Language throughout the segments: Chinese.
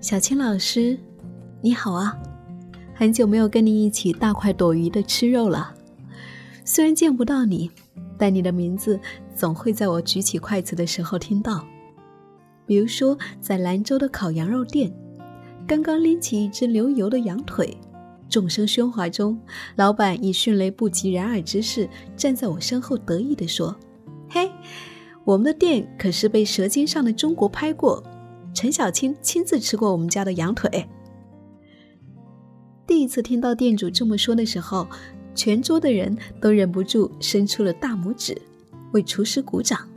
小青老师，你好啊！很久没有跟你一起大快朵颐的吃肉了。虽然见不到你，但你的名字总会在我举起筷子的时候听到。比如说，在兰州的烤羊肉店，刚刚拎起一只流油的羊腿，众声喧哗中，老板以迅雷不及掩耳之势站在我身后，得意地说：“嘿，我们的店可是被《舌尖上的中国》拍过。”陈小青亲自吃过我们家的羊腿。第一次听到店主这么说的时候，全桌的人都忍不住伸出了大拇指，为厨师鼓掌。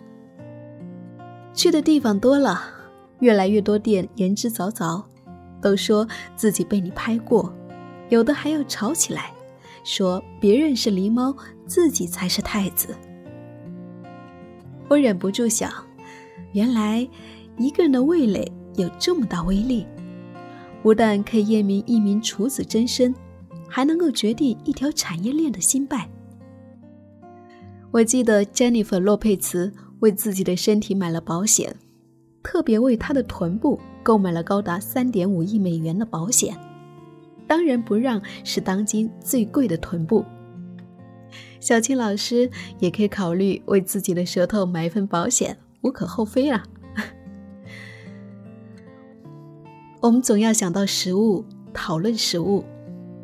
去的地方多了，越来越多店言之凿凿，都说自己被你拍过，有的还要吵起来，说别人是狸猫，自己才是太子。我忍不住想，原来。一个人的味蕾有这么大威力，不但可以验明一名处子真身，还能够决定一条产业链的兴败。我记得詹妮弗·洛佩茨为自己的身体买了保险，特别为她的臀部购买了高达三点五亿美元的保险。当仁不让是当今最贵的臀部。小青老师也可以考虑为自己的舌头买一份保险，无可厚非啊。我们总要想到食物，讨论食物。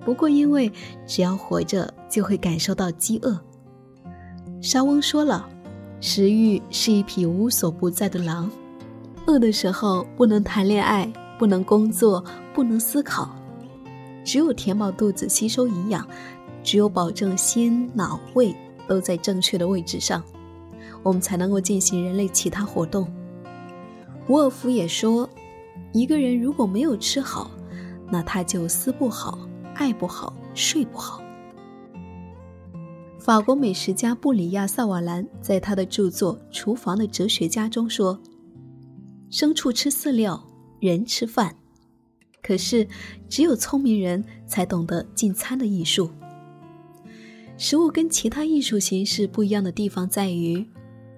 不过，因为只要活着，就会感受到饥饿。沙翁说了，食欲是一匹无所不在的狼。饿的时候，不能谈恋爱，不能工作，不能思考。只有填饱肚子，吸收营养；只有保证心、脑、胃都在正确的位置上，我们才能够进行人类其他活动。沃尔夫也说。一个人如果没有吃好，那他就思不好、爱不好、睡不好。法国美食家布里亚·萨瓦兰在他的著作《厨房的哲学家》中说：“牲畜吃饲料，人吃饭。可是，只有聪明人才懂得进餐的艺术。食物跟其他艺术形式不一样的地方在于，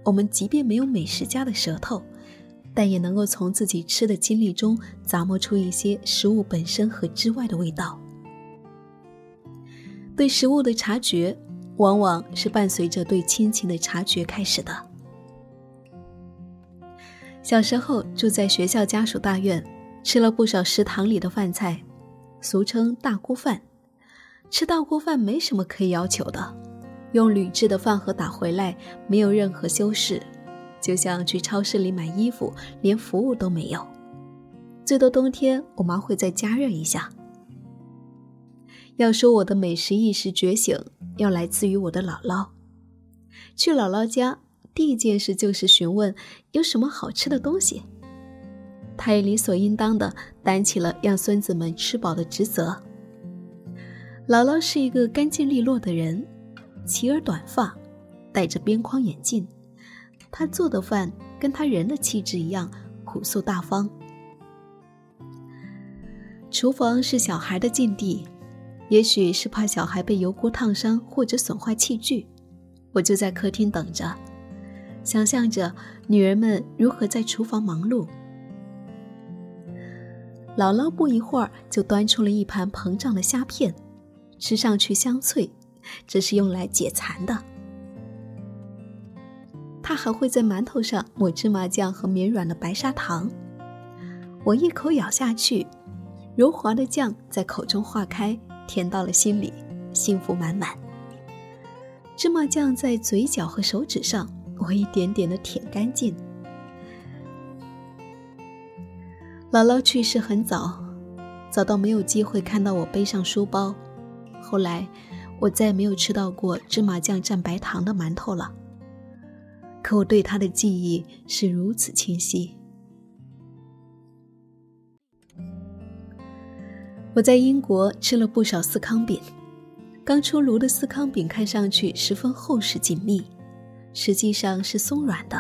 我们即便没有美食家的舌头。”但也能够从自己吃的经历中咂摸出一些食物本身和之外的味道。对食物的察觉，往往是伴随着对亲情的察觉开始的。小时候住在学校家属大院，吃了不少食堂里的饭菜，俗称大锅饭。吃大锅饭没什么可以要求的，用铝制的饭盒打回来，没有任何修饰。就像去超市里买衣服，连服务都没有，最多冬天我妈会再加热一下。要说我的美食意识觉醒，要来自于我的姥姥。去姥姥家，第一件事就是询问有什么好吃的东西。她也理所应当的担起了让孙子们吃饱的职责。姥姥是一个干净利落的人，齐耳短发，戴着边框眼镜。他做的饭跟他人的气质一样朴素大方。厨房是小孩的禁地，也许是怕小孩被油锅烫伤或者损坏器具，我就在客厅等着，想象着女人们如何在厨房忙碌。姥姥不一会儿就端出了一盘膨胀的虾片，吃上去香脆，这是用来解馋的。他还会在馒头上抹芝麻酱和绵软的白砂糖，我一口咬下去，柔滑的酱在口中化开，甜到了心里，幸福满满。芝麻酱在嘴角和手指上，我一点点的舔干净。姥姥去世很早，早到没有机会看到我背上书包。后来，我再也没有吃到过芝麻酱蘸白糖的馒头了。可我对他的记忆是如此清晰。我在英国吃了不少司康饼，刚出炉的司康饼看上去十分厚实紧密，实际上是松软的。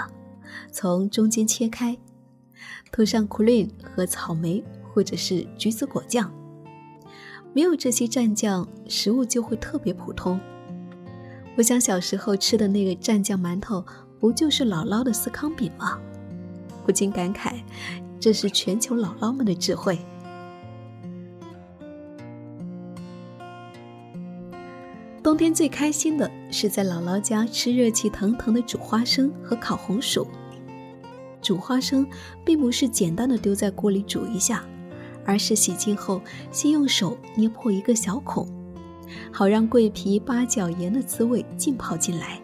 从中间切开，涂上 cream 和草莓或者是橘子果酱。没有这些蘸酱，食物就会特别普通。我想小时候吃的那个蘸酱馒头。不就是姥姥的司康饼吗？不禁感慨，这是全球姥姥们的智慧。冬天最开心的是在姥姥家吃热气腾腾的煮花生和烤红薯。煮花生并不是简单的丢在锅里煮一下，而是洗净后先用手捏破一个小孔，好让桂皮、八角、盐的滋味浸泡进来。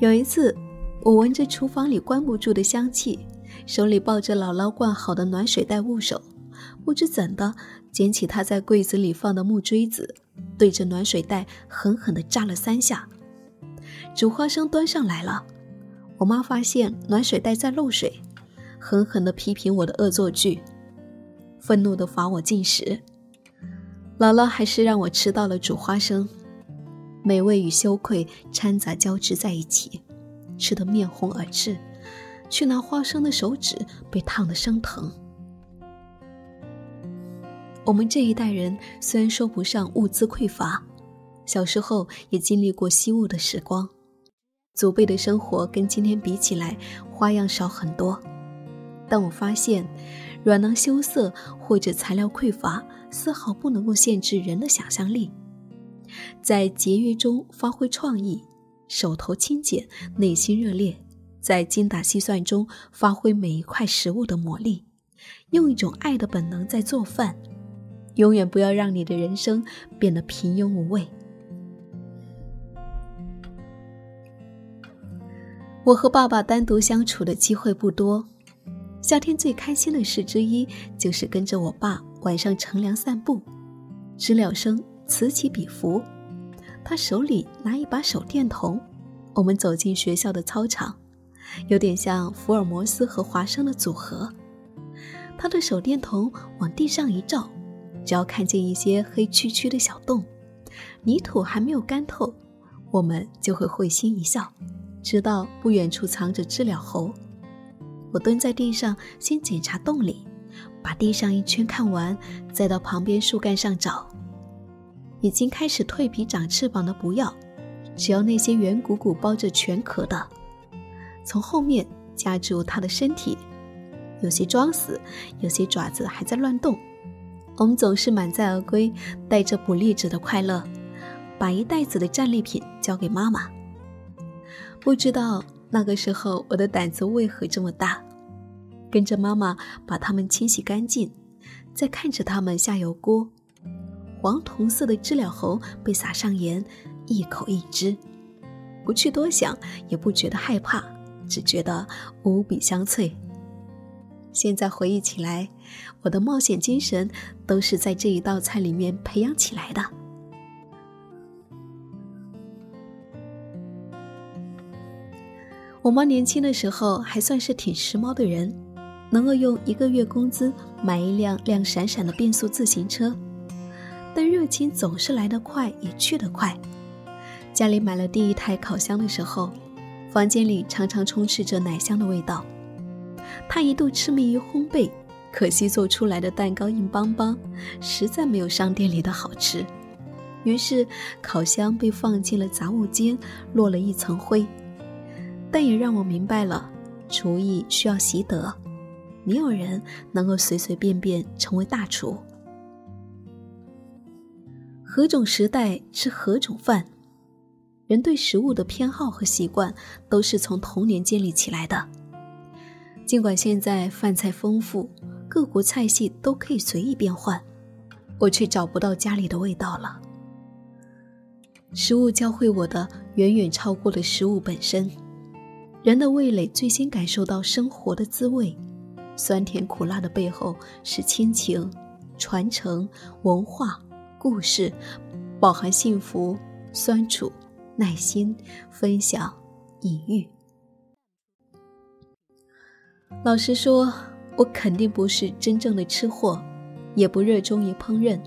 有一次，我闻着厨房里关不住的香气，手里抱着姥姥灌好的暖水袋捂手，不知怎的捡起她在柜子里放的木锥子，对着暖水袋狠狠地扎了三下。煮花生端上来了。我妈发现暖水袋在漏水，狠狠地批评我的恶作剧，愤怒地罚我进食。姥姥还是让我吃到了煮花生，美味与羞愧掺杂交织在一起，吃得面红耳赤，去拿花生的手指被烫得生疼。我们这一代人虽然说不上物资匮乏，小时候也经历过惜物的时光。祖辈的生活跟今天比起来，花样少很多。但我发现，软囊羞涩或者材料匮乏，丝毫不能够限制人的想象力。在节约中发挥创意，手头轻简，内心热烈；在精打细算中发挥每一块食物的魔力，用一种爱的本能在做饭。永远不要让你的人生变得平庸无味。我和爸爸单独相处的机会不多，夏天最开心的事之一就是跟着我爸晚上乘凉散步。知了声此起彼伏，他手里拿一把手电筒，我们走进学校的操场，有点像福尔摩斯和华生的组合。他的手电筒往地上一照，只要看见一些黑黢黢的小洞，泥土还没有干透，我们就会会心一笑。知道不远处藏着知了猴，我蹲在地上先检查洞里，把地上一圈看完，再到旁边树干上找。已经开始蜕皮长翅膀的不要，只要那些圆鼓鼓包着全壳的，从后面夹住它的身体，有些装死，有些爪子还在乱动。我们总是满载而归，带着捕猎者的快乐，把一袋子的战利品交给妈妈。不知道那个时候我的胆子为何这么大，跟着妈妈把它们清洗干净，再看着它们下油锅，黄铜色的知了猴被撒上盐，一口一只，不去多想，也不觉得害怕，只觉得无比香脆。现在回忆起来，我的冒险精神都是在这一道菜里面培养起来的。我妈年轻的时候还算是挺时髦的人，能够用一个月工资买一辆亮闪闪的变速自行车。但热情总是来得快，也去得快。家里买了第一台烤箱的时候，房间里常常充斥着奶香的味道。他一度痴迷于烘焙，可惜做出来的蛋糕硬邦邦，实在没有商店里的好吃。于是烤箱被放进了杂物间，落了一层灰。但也让我明白了，厨艺需要习得，没有人能够随随便便成为大厨。何种时代吃何种饭，人对食物的偏好和习惯都是从童年建立起来的。尽管现在饭菜丰富，各国菜系都可以随意变换，我却找不到家里的味道了。食物教会我的远远超过了食物本身。人的味蕾最先感受到生活的滋味，酸甜苦辣的背后是亲情、传承、文化、故事，饱含幸福、酸楚、耐心、分享、隐喻。老实说，我肯定不是真正的吃货，也不热衷于烹饪。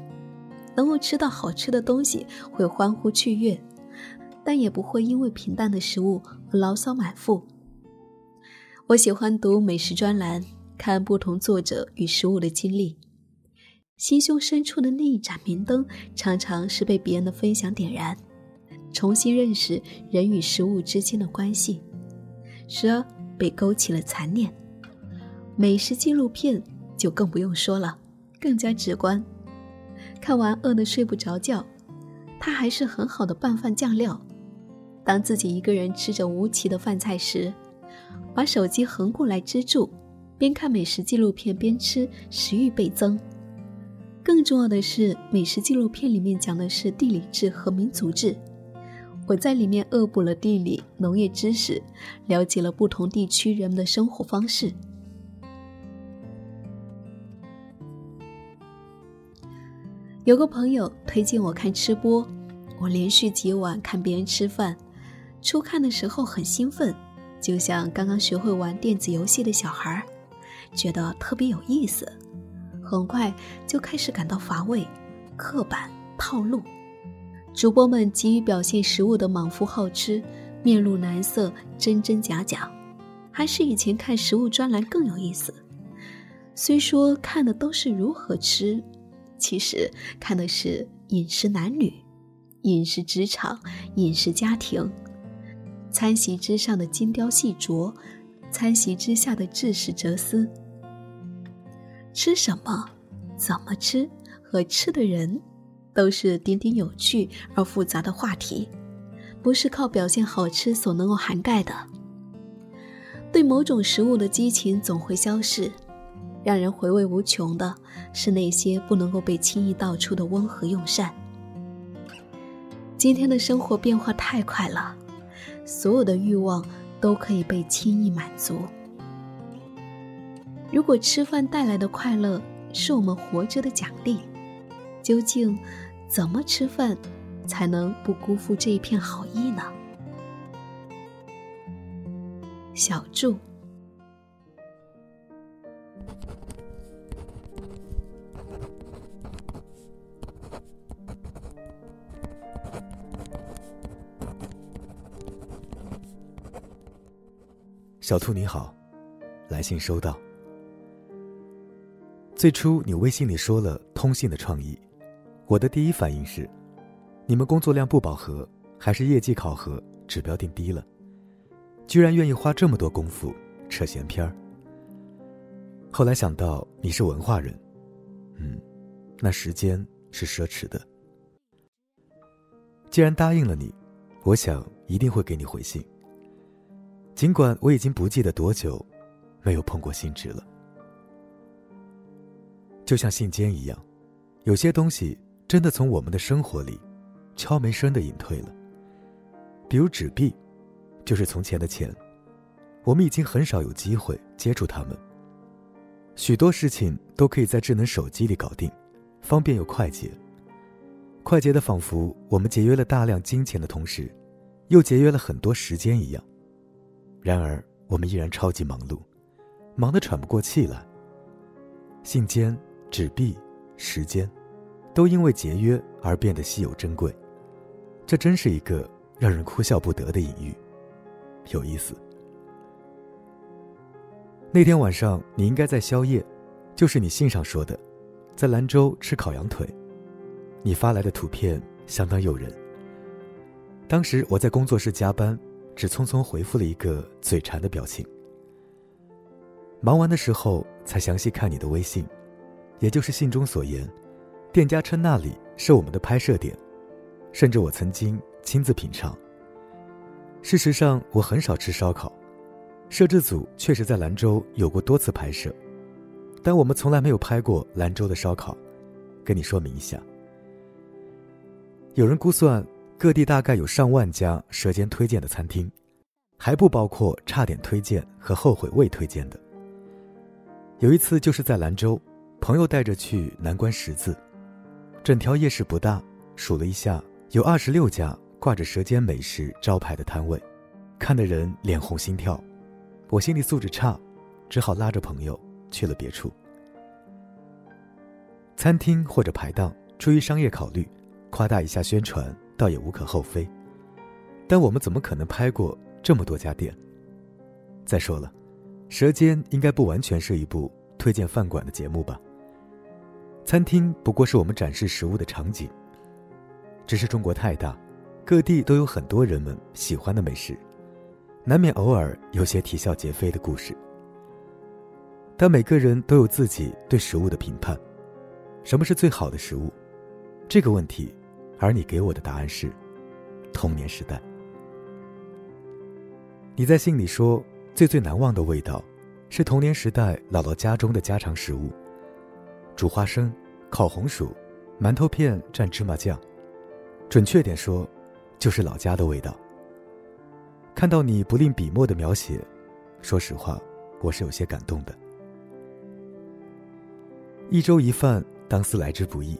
能够吃到好吃的东西，会欢呼雀跃。但也不会因为平淡的食物而牢骚满腹。我喜欢读美食专栏，看不同作者与食物的经历。心胸深处的那一盏明灯，常常是被别人的分享点燃，重新认识人与食物之间的关系，时而被勾起了残念。美食纪录片就更不用说了，更加直观。看完饿得睡不着觉，它还是很好的拌饭酱料。当自己一个人吃着无奇的饭菜时，把手机横过来支住，边看美食纪录片边吃，食欲倍增。更重要的是，美食纪录片里面讲的是地理志和民族志。我在里面恶补了地理、农业知识，了解了不同地区人们的生活方式。有个朋友推荐我看吃播，我连续几晚看别人吃饭。初看的时候很兴奋，就像刚刚学会玩电子游戏的小孩，觉得特别有意思。很快就开始感到乏味、刻板、套路。主播们急于表现食物的莽夫好吃，面露难色，真真假假，还是以前看食物专栏更有意思。虽说看的都是如何吃，其实看的是饮食男女、饮食职场、饮食家庭。餐席之上的精雕细琢，餐席之下的知识哲思。吃什么，怎么吃，和吃的人，都是点点有趣而复杂的话题，不是靠表现好吃所能够涵盖的。对某种食物的激情总会消逝，让人回味无穷的是那些不能够被轻易道出的温和用膳。今天的生活变化太快了。所有的欲望都可以被轻易满足。如果吃饭带来的快乐是我们活着的奖励，究竟怎么吃饭才能不辜负这一片好意呢？小祝。小兔你好，来信收到。最初你微信里说了通信的创意，我的第一反应是，你们工作量不饱和，还是业绩考核指标定低了，居然愿意花这么多功夫扯闲篇儿。后来想到你是文化人，嗯，那时间是奢侈的。既然答应了你，我想一定会给你回信。尽管我已经不记得多久没有碰过信纸了，就像信笺一样，有些东西真的从我们的生活里悄没声的隐退了。比如纸币，就是从前的钱，我们已经很少有机会接触它们。许多事情都可以在智能手机里搞定，方便又快捷。快捷的仿佛我们节约了大量金钱的同时，又节约了很多时间一样。然而，我们依然超级忙碌，忙得喘不过气来。信笺、纸币、时间，都因为节约而变得稀有珍贵。这真是一个让人哭笑不得的隐喻，有意思。那天晚上，你应该在宵夜，就是你信上说的，在兰州吃烤羊腿。你发来的图片相当诱人。当时我在工作室加班。只匆匆回复了一个嘴馋的表情。忙完的时候才详细看你的微信，也就是信中所言，店家称那里是我们的拍摄点，甚至我曾经亲自品尝。事实上，我很少吃烧烤，摄制组确实在兰州有过多次拍摄，但我们从来没有拍过兰州的烧烤，跟你说明一下。有人估算。各地大概有上万家舌尖推荐的餐厅，还不包括差点推荐和后悔未推荐的。有一次就是在兰州，朋友带着去南关十字，整条夜市不大，数了一下，有二十六家挂着舌尖美食招牌的摊位，看得人脸红心跳。我心理素质差，只好拉着朋友去了别处。餐厅或者排档，出于商业考虑，夸大一下宣传。倒也无可厚非，但我们怎么可能拍过这么多家店？再说了，《舌尖》应该不完全是一部推荐饭馆的节目吧？餐厅不过是我们展示食物的场景。只是中国太大，各地都有很多人们喜欢的美食，难免偶尔有些啼笑皆非的故事。但每个人都有自己对食物的评判。什么是最好的食物？这个问题，而你给我的答案是童年时代。你在信里说，最最难忘的味道，是童年时代姥姥家中的家常食物：煮花生、烤红薯、馒头片蘸芝麻酱。准确点说，就是老家的味道。看到你不吝笔墨的描写，说实话，我是有些感动的。一粥一饭，当思来之不易。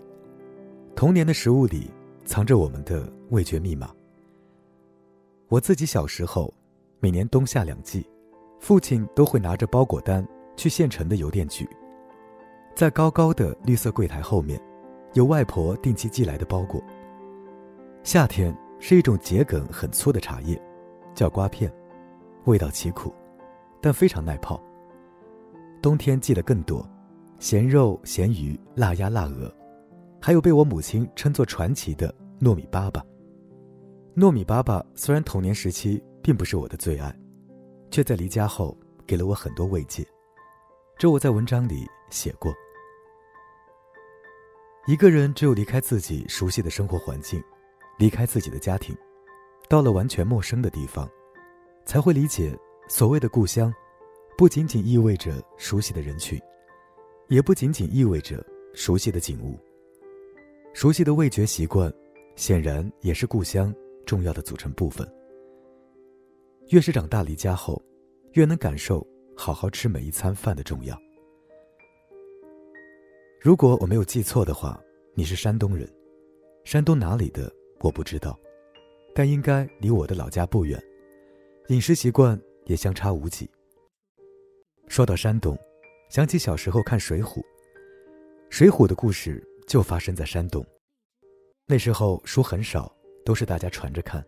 童年的食物里藏着我们的味觉密码。我自己小时候，每年冬夏两季，父亲都会拿着包裹单去县城的邮电局，在高高的绿色柜台后面，有外婆定期寄来的包裹。夏天是一种桔梗很粗的茶叶，叫瓜片，味道奇苦，但非常耐泡。冬天寄的更多。咸肉、咸鱼、腊鸭、腊鹅，还有被我母亲称作传奇的糯米粑粑。糯米粑粑虽然童年时期并不是我的最爱，却在离家后给了我很多慰藉。这我在文章里 写过。一个人只有离开自己熟悉的生活环境，离开自己的家庭，到了完全陌生的地方，才会理解所谓的故乡，不仅仅意味着熟悉的人群。也不仅仅意味着熟悉的景物，熟悉的味觉习惯，显然也是故乡重要的组成部分。越是长大离家后，越能感受好好吃每一餐饭的重要。如果我没有记错的话，你是山东人，山东哪里的我不知道，但应该离我的老家不远，饮食习惯也相差无几。说到山东。想起小时候看《水浒》，《水浒》的故事就发生在山东。那时候书很少，都是大家传着看，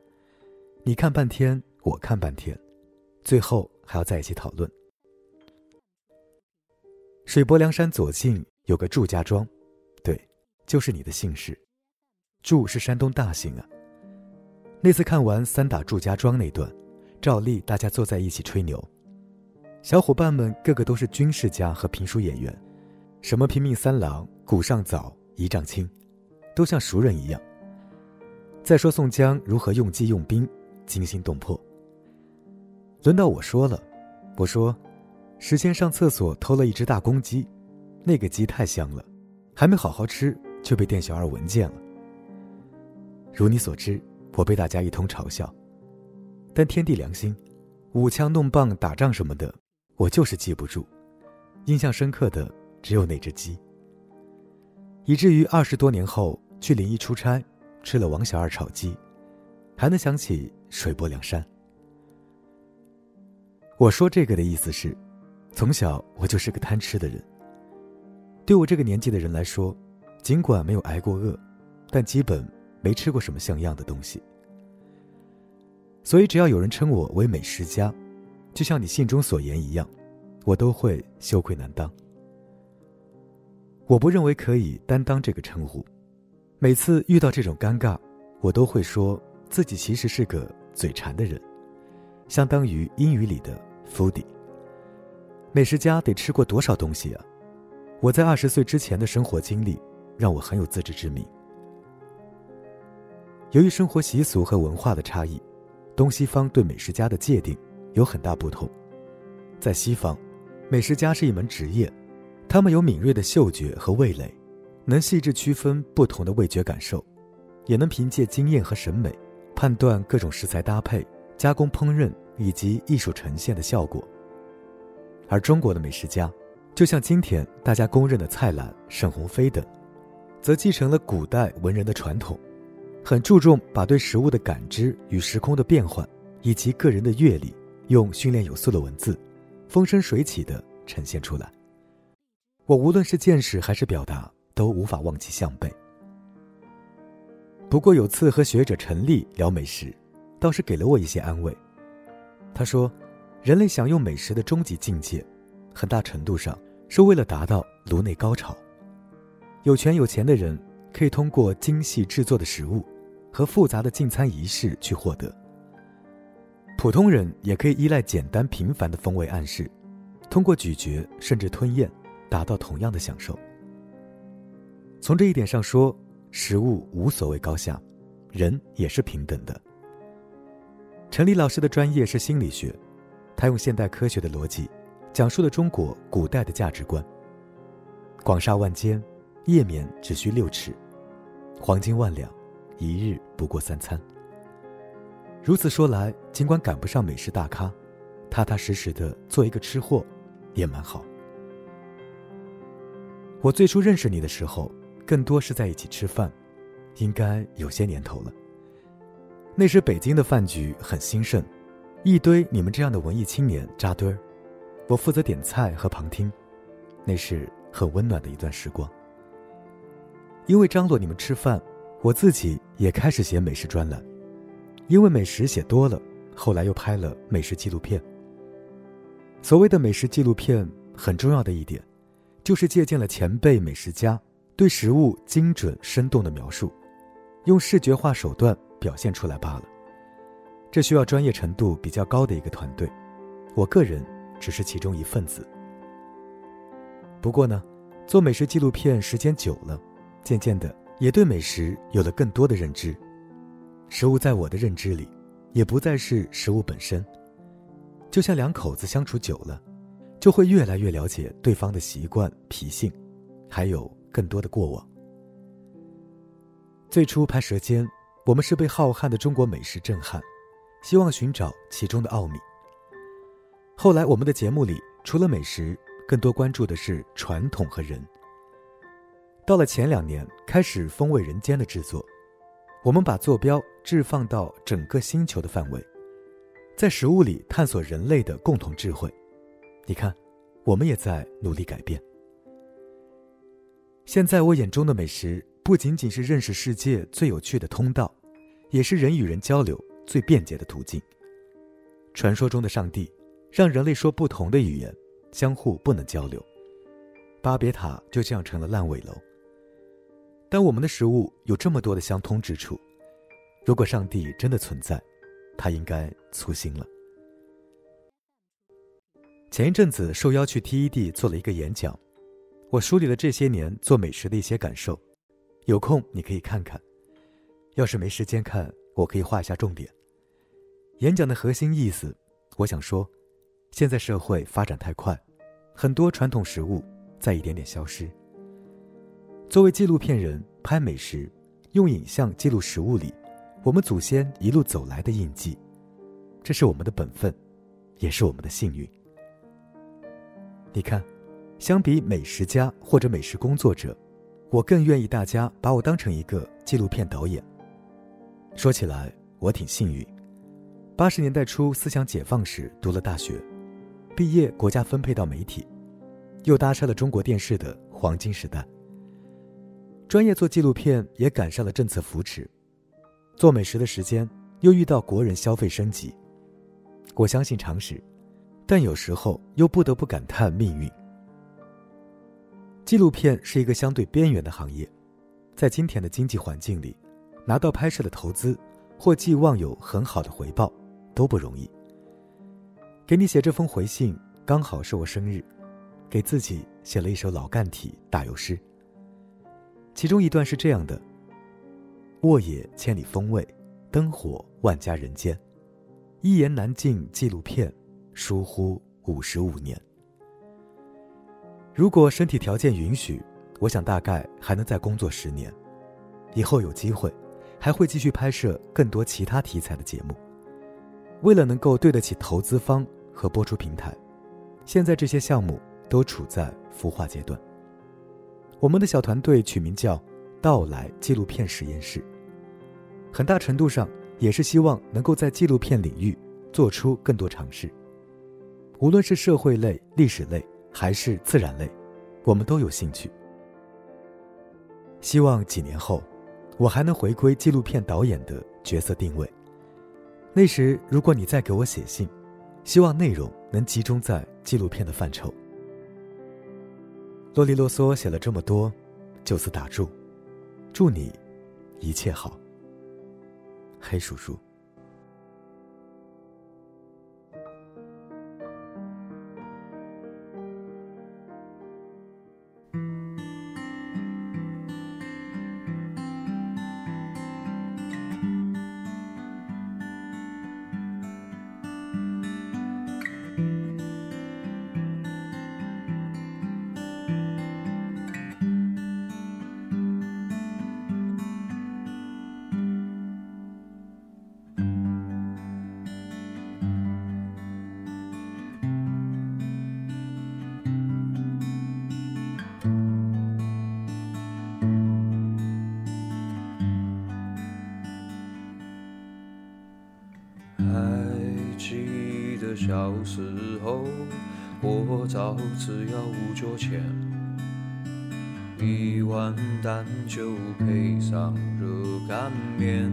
你看半天，我看半天，最后还要在一起讨论。水泊梁山左近有个祝家庄，对，就是你的姓氏，祝是山东大姓啊。那次看完三打祝家庄那段，照例大家坐在一起吹牛。小伙伴们个个都是军事家和评书演员，什么拼命三郎、古上早、一丈青，都像熟人一样。再说宋江如何用计用兵，惊心动魄。轮到我说了，我说，时迁上厕所偷了一只大公鸡，那个鸡太香了，还没好好吃就被店小二闻见了。如你所知，我被大家一通嘲笑，但天地良心，舞枪弄棒打仗什么的。我就是记不住，印象深刻的只有那只鸡。以至于二十多年后去临沂出差，吃了王小二炒鸡，还能想起水泊梁山。我说这个的意思是，从小我就是个贪吃的人。对我这个年纪的人来说，尽管没有挨过饿，但基本没吃过什么像样的东西。所以只要有人称我为美食家。就像你信中所言一样，我都会羞愧难当。我不认为可以担当这个称呼。每次遇到这种尴尬，我都会说自己其实是个嘴馋的人，相当于英语里的 foodie。美食家得吃过多少东西啊？我在二十岁之前的生活经历，让我很有自知之明。由于生活习俗和文化的差异，东西方对美食家的界定。有很大不同，在西方，美食家是一门职业，他们有敏锐的嗅觉和味蕾，能细致区分不同的味觉感受，也能凭借经验和审美，判断各种食材搭配、加工烹饪以及艺术呈现的效果。而中国的美食家，就像今天大家公认的蔡澜、沈鸿飞等，则继承了古代文人的传统，很注重把对食物的感知与时空的变换，以及个人的阅历。用训练有素的文字，风生水起的呈现出来。我无论是见识还是表达，都无法望其项背。不过有次和学者陈立聊美食，倒是给了我一些安慰。他说，人类享用美食的终极境界，很大程度上是为了达到颅内高潮。有权有钱的人可以通过精细制作的食物和复杂的进餐仪式去获得。普通人也可以依赖简单平凡的风味暗示，通过咀嚼甚至吞咽，达到同样的享受。从这一点上说，食物无所谓高下，人也是平等的。陈立老师的专业是心理学，他用现代科学的逻辑，讲述了中国古代的价值观。广厦万间，夜眠只需六尺；黄金万两，一日不过三餐。如此说来，尽管赶不上美食大咖，踏踏实实的做一个吃货，也蛮好。我最初认识你的时候，更多是在一起吃饭，应该有些年头了。那时北京的饭局很兴盛，一堆你们这样的文艺青年扎堆儿，我负责点菜和旁听，那是很温暖的一段时光。因为张罗你们吃饭，我自己也开始写美食专栏，因为美食写多了，后来又拍了美食纪录片。所谓的美食纪录片，很重要的一点，就是借鉴了前辈美食家对食物精准生动的描述，用视觉化手段。表现出来罢了，这需要专业程度比较高的一个团队，我个人只是其中一份子。不过呢，做美食纪录片时间久了，渐渐的也对美食有了更多的认知。食物在我的认知里，也不再是食物本身，就像两口子相处久了，就会越来越了解对方的习惯、脾性，还有更多的过往。最初拍《舌尖》。我们是被浩瀚的中国美食震撼，希望寻找其中的奥秘。后来，我们的节目里除了美食，更多关注的是传统和人。到了前两年，开始《风味人间》的制作，我们把坐标置放到整个星球的范围，在食物里探索人类的共同智慧。你看，我们也在努力改变。现在我眼中的美食。不仅仅是认识世界最有趣的通道，也是人与人交流最便捷的途径。传说中的上帝让人类说不同的语言，相互不能交流，巴别塔就这样成了烂尾楼。但我们的食物有这么多的相通之处，如果上帝真的存在，他应该粗心了。前一阵子受邀去 TED 做了一个演讲，我梳理了这些年做美食的一些感受。有空你可以看看，要是没时间看，我可以画一下重点。演讲的核心意思，我想说，现在社会发展太快，很多传统食物在一点点消失。作为纪录片人，拍美食，用影像记录食物里我们祖先一路走来的印记，这是我们的本分，也是我们的幸运。你看，相比美食家或者美食工作者。我更愿意大家把我当成一个纪录片导演。说起来，我挺幸运，八十年代初思想解放时读了大学，毕业国家分配到媒体，又搭上了中国电视的黄金时代。专业做纪录片也赶上了政策扶持，做美食的时间又遇到国人消费升级。我相信常识，但有时候又不得不感叹命运。纪录片是一个相对边缘的行业，在今天的经济环境里，拿到拍摄的投资或寄望有很好的回报都不容易。给你写这封回信，刚好是我生日，给自己写了一首老干体打油诗。其中一段是这样的：沃野千里风味，灯火万家人间，一言难尽纪录片，疏忽五十五年。如果身体条件允许，我想大概还能再工作十年。以后有机会，还会继续拍摄更多其他题材的节目。为了能够对得起投资方和播出平台，现在这些项目都处在孵化阶段。我们的小团队取名叫“到来纪录片实验室”，很大程度上也是希望能够在纪录片领域做出更多尝试，无论是社会类、历史类。还是自然类，我们都有兴趣。希望几年后，我还能回归纪录片导演的角色定位。那时，如果你再给我写信，希望内容能集中在纪录片的范畴。啰里啰嗦写了这么多，就此打住。祝你一切好，黑叔叔。小时候，过早只要五角钱，一碗蛋就配上热干面，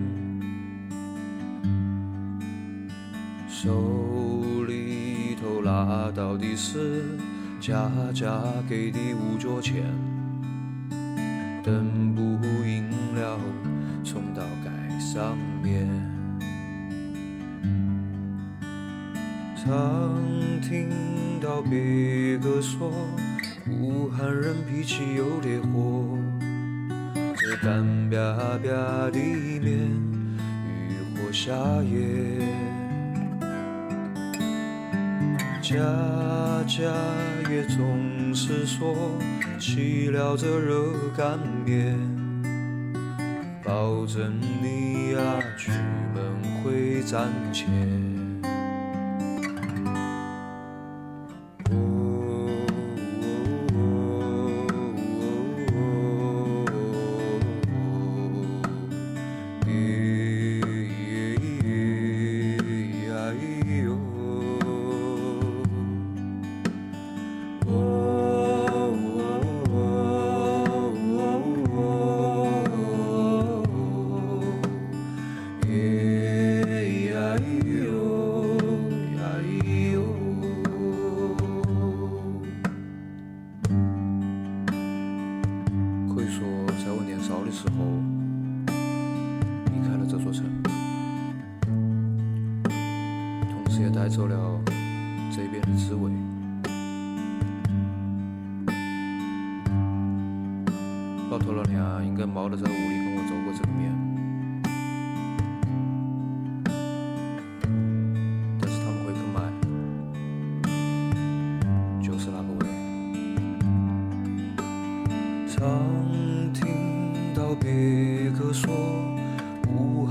手里头拿到的是家家给的五角钱，等不赢了冲到街上面。常听到别个说，武汉人脾气有点火。这干瘪瘪的面，欲火下咽。家家也总是说，吃了这热干面，保证你呀出门会攒钱。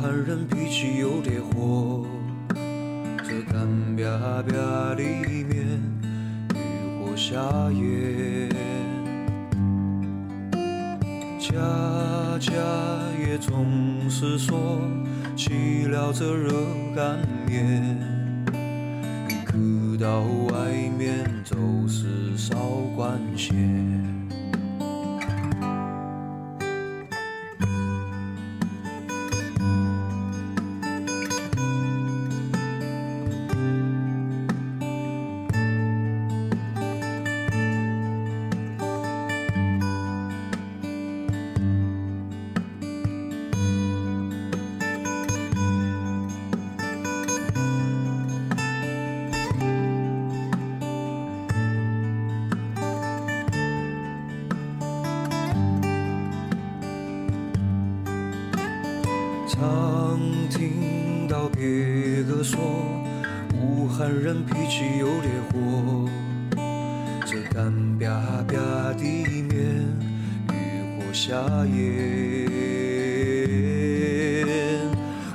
男人脾气有点火。这干瘪瘪的面，欲火下咽。家家也总是说，起了这热干面，一去到外面就是少管闲。常听到别个说，武汉人脾气有点火。这干瘪瘪的面，雨火下咽。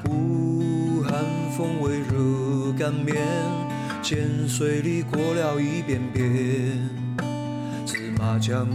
武汉风味热干面，碱水里过了一遍遍。芝麻酱